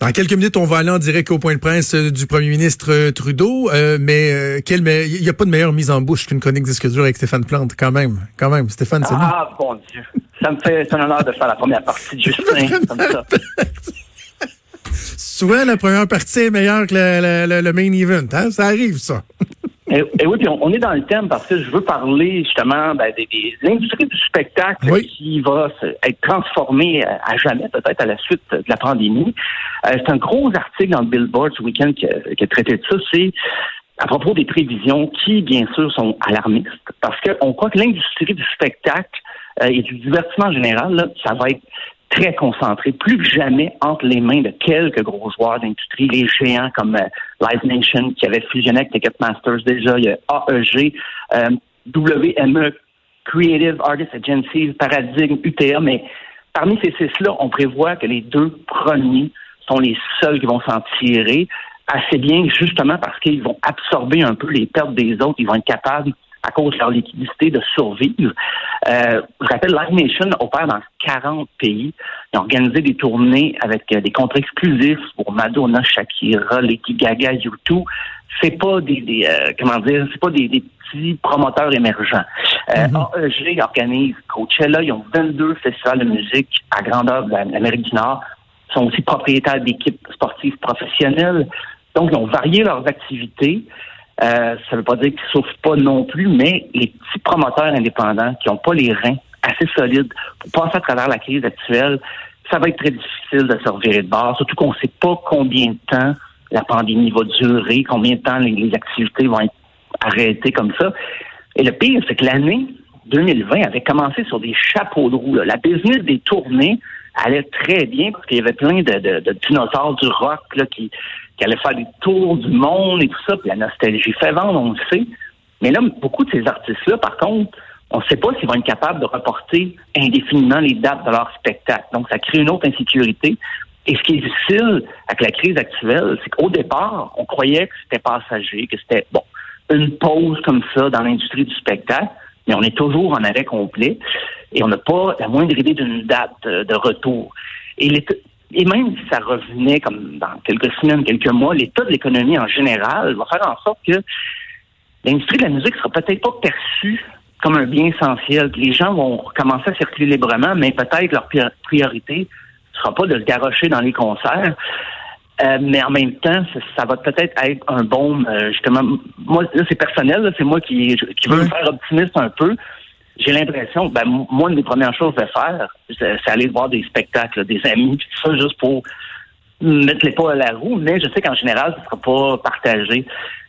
Dans quelques minutes, on va aller en direct au point de presse euh, du premier ministre euh, Trudeau, euh, mais quel il n'y a pas de meilleure mise en bouche qu'une chronique disque dur avec Stéphane Plante, quand même. Quand même, Stéphane, c'est Ah, bon Dieu. Ça me fait un honneur de faire la première partie de Justin, comme ça. Souvent, la première partie est meilleure que le, main event. Hein? Ça arrive, ça. Et, oui, puis on, est dans le thème parce que je veux parler justement ben, des, industries du spectacle qui va être transformée à, jamais, peut-être à la suite de la pandémie. Euh, c'est un gros article dans le Billboard ce week-end qui, a traité de ça. C'est à propos des prévisions qui, bien sûr, sont alarmistes parce qu'on croit que l'industrie du spectacle euh, et du divertissement général, ça va être très concentré, plus que jamais entre les mains de quelques gros joueurs d'industrie, les géants comme euh, Live Nation qui avait fusionné avec Ticketmasters déjà, il y a AEG, euh, WME, Creative Artists Agencies, Paradigm, UTA, mais parmi ces six-là, on prévoit que les deux premiers sont les seuls qui vont s'en tirer assez bien, justement parce qu'ils vont absorber un peu les pertes des autres, ils vont être capables à cause de leur liquidité, de survivre. Euh, je rappelle, Live Nation opère dans 40 pays. Ils ont organisé des tournées avec euh, des contrats exclusifs pour Madonna, Shakira, Lady Gaga, U2. C'est pas des, des euh, comment dire, c'est pas des, petits promoteurs émergents. Euh, mm-hmm. AEG organise Coachella. Ils ont 22 festivals de musique à grandeur de l'Amérique du Nord. Ils sont aussi propriétaires d'équipes sportives professionnelles. Donc, ils ont varié leurs activités. Euh, ça ne veut pas dire qu'ils souffrent pas non plus, mais les petits promoteurs indépendants qui n'ont pas les reins assez solides pour passer à travers la crise actuelle, ça va être très difficile de se revirer de bord, surtout qu'on ne sait pas combien de temps la pandémie va durer, combien de temps les, activités vont être arrêtées comme ça. Et le pire, c'est que l'année 2020 avait commencé sur des chapeaux de roue. La business des tournées allait très bien parce qu'il y avait plein de, dinosaures du rock là, qui, qui allait faire des tours du monde et tout ça, puis la nostalgie fait vendre, on le sait. Mais là, beaucoup de ces artistes-là, par contre, on ne sait pas s'ils vont être capables de reporter indéfiniment les dates de leur spectacle. Donc, ça crée une autre insécurité. Et ce qui est difficile avec la crise actuelle, c'est qu'au départ, on croyait que c'était passager, que c'était, bon, une pause comme ça dans l'industrie du spectacle, mais on est toujours en arrêt complet et on n'a pas la moindre idée d'une date de retour. Et et même si ça revenait comme dans quelques semaines, quelques mois, l'état de l'économie en général va faire en sorte que l'industrie de la musique sera peut-être pas perçue comme un bien essentiel. Les gens vont commencer à circuler librement, mais peut-être leur priorité ne sera pas de se garrocher dans les concerts. Euh, mais en même temps, ça, va peut-être être un bon, euh, justement, moi, là, c'est personnel, c'est moi qui, qui veux me faire optimiste un peu j'ai l'impression, ben, moi, une des premières choses à faire, c'est aller voir des spectacles, des amis, tout ça, juste pour mettre les pas à la roue, mais je sais qu'en général, ce ne sera pas partagé.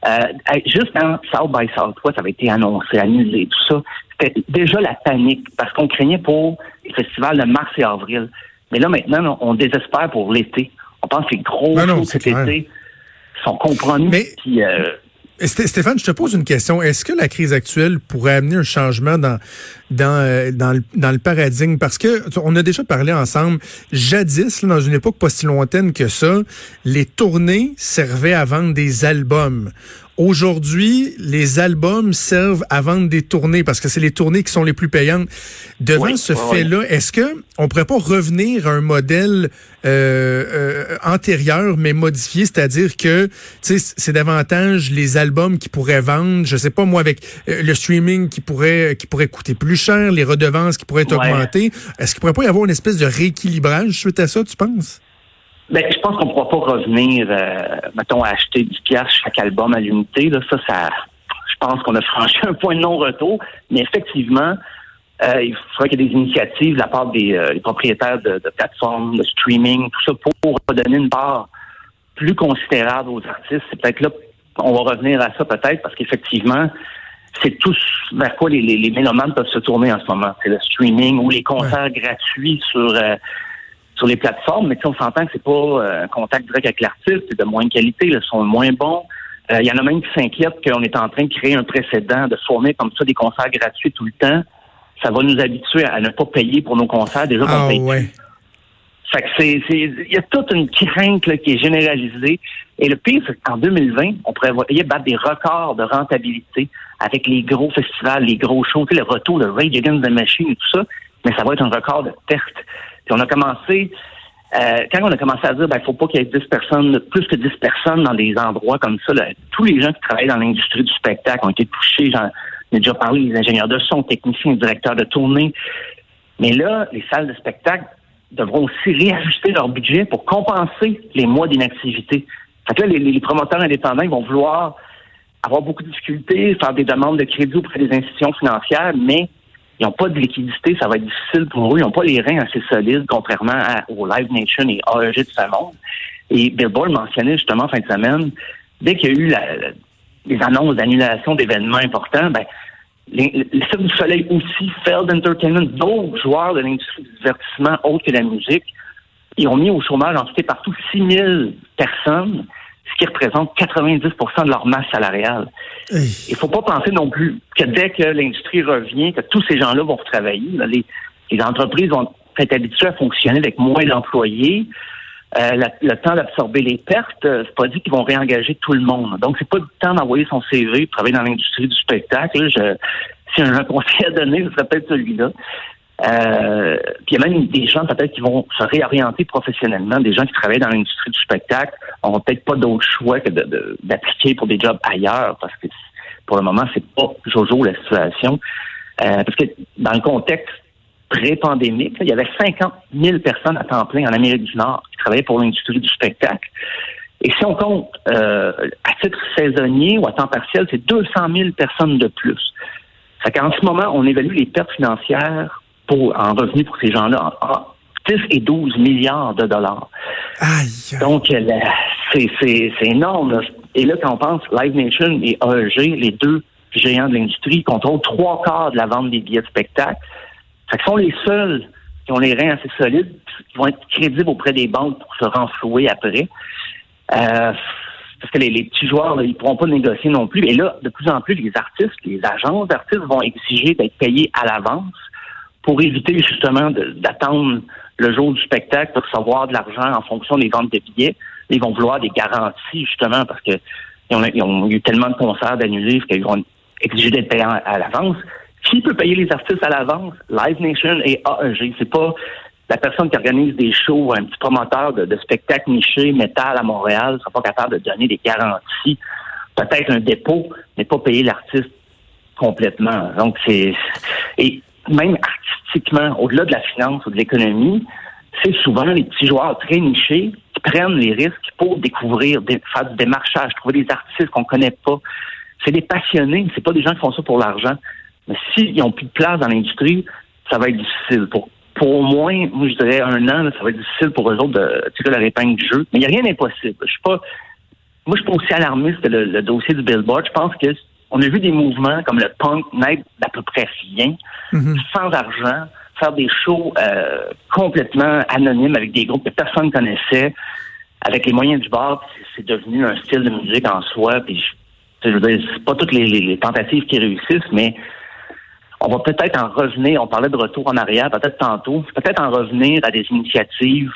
Euh, juste quand South by Southwest avait été annoncé, annulé, tout ça, c'était déjà la panique, parce qu'on craignait pour les festivals de mars et avril. Mais là, maintenant, on désespère pour l'été. On pense que les gros non, cet été sont compromis. Mais... Euh, Stéphane, je te pose une question. Est-ce que la crise actuelle pourrait amener un changement dans dans euh, dans, le, paradigme? Parce que on a déjà parlé ensemble. Jadis, dans une époque pas si lointaine que ça, les tournées servaient à vendre des albums. Aujourd'hui, les albums servent à vendre des tournées parce que c'est les tournées qui sont les plus payantes. Devant ce fait-là, est-ce que on pourrait pas revenir à un modèle euh, euh, antérieur mais modifié, c'est-à-dire que c'est davantage les albums qui pourraient vendre, je sais pas moi avec euh, le streaming qui pourrait qui pourrait coûter plus cher, les redevances qui pourraient être augmentées. Est-ce qu'il pourrait pas y avoir une espèce de rééquilibrage suite à ça, tu penses? Ben, je pense qu'on ne pourra pas revenir, euh, mettons, à acheter du cash chaque album à l'unité. Là. Ça, ça, je pense qu'on a franchi un point de non-retour. Mais effectivement, euh, il faudrait qu'il y ait des initiatives de la part des, euh, propriétaires de, plateformes, de streaming, tout ça, pour redonner une part plus considérable aux artistes. C'est peut-être là qu'on va revenir à ça, peut-être, parce qu'effectivement, c'est tout vers quoi les, les, mélomanes peuvent se tourner en ce moment. C'est le streaming ou les concerts gratuits sur sur les plateformes, mais on s'entend que c'est pas euh, un contact direct avec l'artiste, c'est de moins qualité, ils sont moins bons. Euh, il y en a même qui s'inquiètent qu'on est en train de créer un précédent, de fournir comme ça des concerts gratuits tout le temps. Ça va nous habituer à ne pas payer pour nos concerts, déjà qu'on ah, paye ouais. Fait que c'est, il y a toute une crainte qui est généralisée. Et le pire, c'est qu'en 2020, on prévoyait battre des records de rentabilité avec les gros festivals, les gros shows, le retour de Rage Against the Machine et tout ça. Mais ça va être un record de perte on a commencé Euh, quand on a commencé à dire, ben, faut pas qu'il y ait 10 personnes, plus que 10 personnes dans des endroits comme ça, tous les gens qui travaillent dans l'industrie du spectacle ont été touchés. J'en ai déjà parlé, les ingénieurs de son, techniciens, directeurs de tournée. Mais là, les salles de spectacle devront aussi réajuster leur budget pour compenser les mois d'inactivité. Fait que là, les, promoteurs indépendants ils vont vouloir avoir beaucoup de difficultés, faire des demandes de crédit auprès des institutions financières, mais ils n'ont pas de liquidité, ça va être difficile pour eux. Ils n'ont pas les reins assez solides, contrairement à, au Live Nation et AEG de ce monde. Et Billboard mentionnait justement en fin de semaine, dès qu'il y a eu les annonces d'annulation d'événements importants, ben, les, Cirque du Soleil aussi, Feld Entertainment, d'autres joueurs de l'industrie du divertissement autres que la musique, ils ont mis au chômage en tout partout 6 000 personnes ce qui représente 90 de leur masse salariale. Il ne faut pas penser non plus que dès que l'industrie revient, que tous ces gens-là vont retravailler. Les, les entreprises vont être habituées à fonctionner avec moins d'employés. Euh, le temps d'absorber les pertes, euh, c'est pas dit qu'ils vont réengager tout le monde. Donc, c'est pas le temps d'envoyer son CV pour travailler dans l'industrie du spectacle. Je, si un conseil à donner, ce serait peut-être celui-là. Euh, puis il y a même des gens peut-être qui vont se réorienter professionnellement, des gens qui travaillent dans l'industrie du spectacle n'auront peut-être pas d'autre choix que d'appliquer pour des jobs ailleurs parce que pour le moment, c'est pas jojo la situation. Euh, parce que dans le contexte pré-pandémique, il y avait 50 000 personnes à temps plein en Amérique du Nord qui travaillaient pour l'industrie du spectacle. Et si on compte euh, à titre saisonnier ou à temps partiel, c'est 200 000 personnes de plus. Ça qu'en ce moment, on évalue les pertes financières en revenus pour ces gens-là en, 10 et 12 milliards de dollars. Donc, euh, c'est énorme. Et là, quand on pense Live Nation et AEG, les deux géants de l'industrie, contrôlent trois quarts de la vente des billets de spectacle. Ce sont les seuls qui ont les reins assez solides, qui vont être crédibles auprès des banques pour se renflouer après. Euh, parce que les, petits joueurs, ils ils pourront pas négocier non plus. Et là, de plus en plus, les artistes, les agences d'artistes vont exiger d'être payés à l'avance pour éviter justement d'attendre le jour du spectacle pour recevoir de l'argent en fonction des ventes de billets. Ils vont vouloir des garanties justement parce que ils ont, eu tellement de concerts d'annulés qu'ils vont exiger d'être payés à, l'avance. Qui peut payer les artistes à l'avance? Live Nation et AEG. C'est pas la personne qui organise des shows, un petit promoteur de, de spectacles nichés, métal à Montréal, sera pas capable de donner des garanties. Peut-être un dépôt, mais pas payer l'artiste complètement. Donc c'est et même au-delà de la finance ou de l'économie, c'est souvent les petits joueurs très nichés qui prennent les risques pour découvrir, faire du démarchage, trouver des artistes qu'on connaît pas. C'est des passionnés, c'est pas des gens qui font ça pour l'argent. Mais s'ils n'ont plus de place dans l'industrie, ça va être difficile. Pour, pour au moins, moi je dirais un an, ça va être difficile pour eux autres de la épingle du jeu. Mais il n'y a rien d'impossible. Moi, je suis pas aussi alarmiste que le dossier du Billboard. Je pense que on a vu des mouvements comme le punk naître d'à peu près rien, mhm. sans argent, faire des shows euh, complètement anonymes avec des groupes que personne ne connaissait, avec les moyens du bord, c'est devenu un style de musique en soi. Puis, je veux dire, c'est pas toutes les, tentatives qui réussissent, mais on va peut-être en revenir. On parlait de retour en arrière, peut-être tantôt. Peut-être en revenir à des initiatives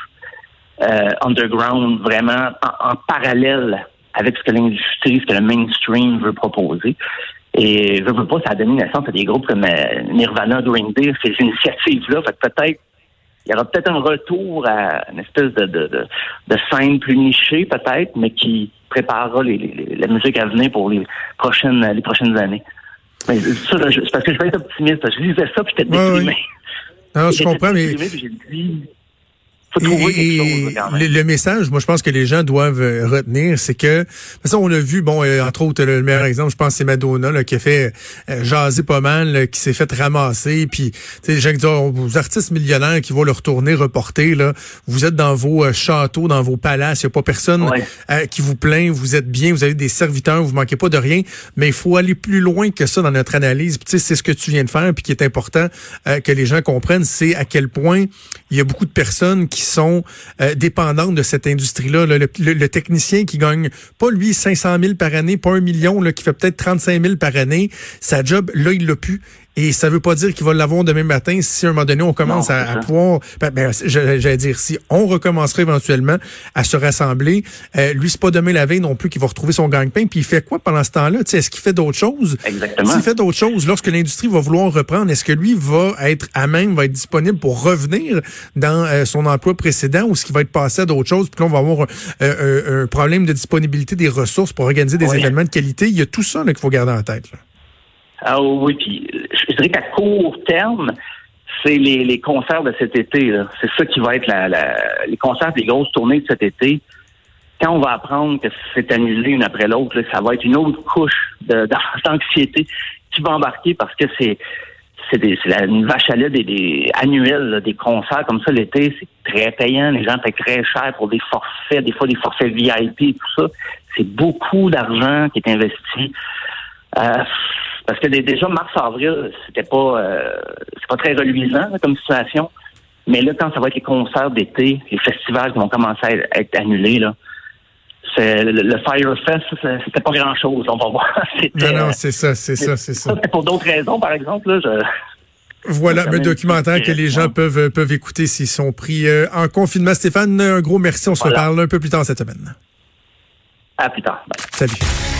euh, underground vraiment en parallèle avec ce que l'industrie, ce que le mainstream veut proposer. Et je veux pas, ça a donné naissance à des groupes comme euh, Nirvana, Green Day, ces initiatives-là. Fait peut-être il y aura peut-être un retour à une espèce de, de, de, scène plus nichée, peut-être, mais qui préparera les, la musique à venir pour les prochaines les prochaines années. Mais ça, c'est parce que je vais être optimiste. Je lisais ça, puis j'étais déprimé. Non, je comprends, mais le, message, moi, je pense que les gens doivent euh, retenir, c'est que, ça, on a vu, bon, euh, entre autres, le meilleur exemple, je pense, c'est Madonna, là, qui a fait euh, jaser pas mal, qui s'est fait ramasser, puis, tu sais, les gens qui disent, oh, vos artistes millionnaires qui vont le retourner, reporter, là, vous êtes dans vos châteaux, dans vos palaces, il n'y a pas personne qui vous plaint, vous êtes bien, vous avez des serviteurs, vous manquez pas de rien, mais il faut aller plus loin que ça dans notre analyse. Tu sais, c'est ce que tu viens de faire, puis qui est important que les gens comprennent, c'est à quel point il y a beaucoup de personnes qui sont euh, dépendantes de cette industrie-là. Le, technicien qui gagne pas lui 500 000 par année, pas un million, là, qui fait peut-être 35 000 par année, sa job là il l'a plus. Et ça veut pas dire qu'il va l'avoir demain matin si à un moment donné on commence à, pouvoir, ben, ben j'allais dire si on recommencerait éventuellement à se rassembler, euh, lui c'est pas demain la veille non plus qu'il va retrouver son gagne-pain. Puis il fait quoi pendant ce temps-là? Est-ce qu'il fait d'autres choses? Exactement. S'il fait d'autres choses, lorsque l'industrie va vouloir reprendre, est-ce que lui va être à même, va être disponible pour revenir dans euh, son emploi précédent ou est-ce qu'il va être passé à d'autres choses Puis là on va avoir euh, un problème de disponibilité des ressources pour organiser des événements de qualité? Il y a tout ça qu'il faut garder en tête. Là. Ah oui, puis je dirais qu'à court terme, c'est les, les, concerts de cet été. C'est ça qui va être la, les concerts, les grosses tournées de cet été. Quand on va apprendre que c'est annulé une après l'autre, ça va être une autre couche d'anxiété qui va embarquer parce que c'est c'est une vache à lait des, des annuels, des concerts comme ça l'été, c'est très payant. Les gens payent très cher pour des forfaits, des fois des forfaits VIP tout ça. C'est beaucoup d'argent qui est investi. Euh, parce que déjà, mars-avril, c'était pas euh, c'est pas très reluisant comme situation. Mais là, quand ça va être les concerts d'été, les festivals qui vont commencer à être annulés, là, c'est, le, Firefest, c'était pas grand-chose. On va voir. non, non, c'est ça, c'est ça, c'est ça. Pour d'autres raisons, par exemple, là, je... Voilà, un documentaire que les gens peuvent, peuvent écouter s'ils sont pris euh, en confinement. Stéphane, un gros merci. On se reparle un peu plus tard cette semaine. À plus tard. Salut.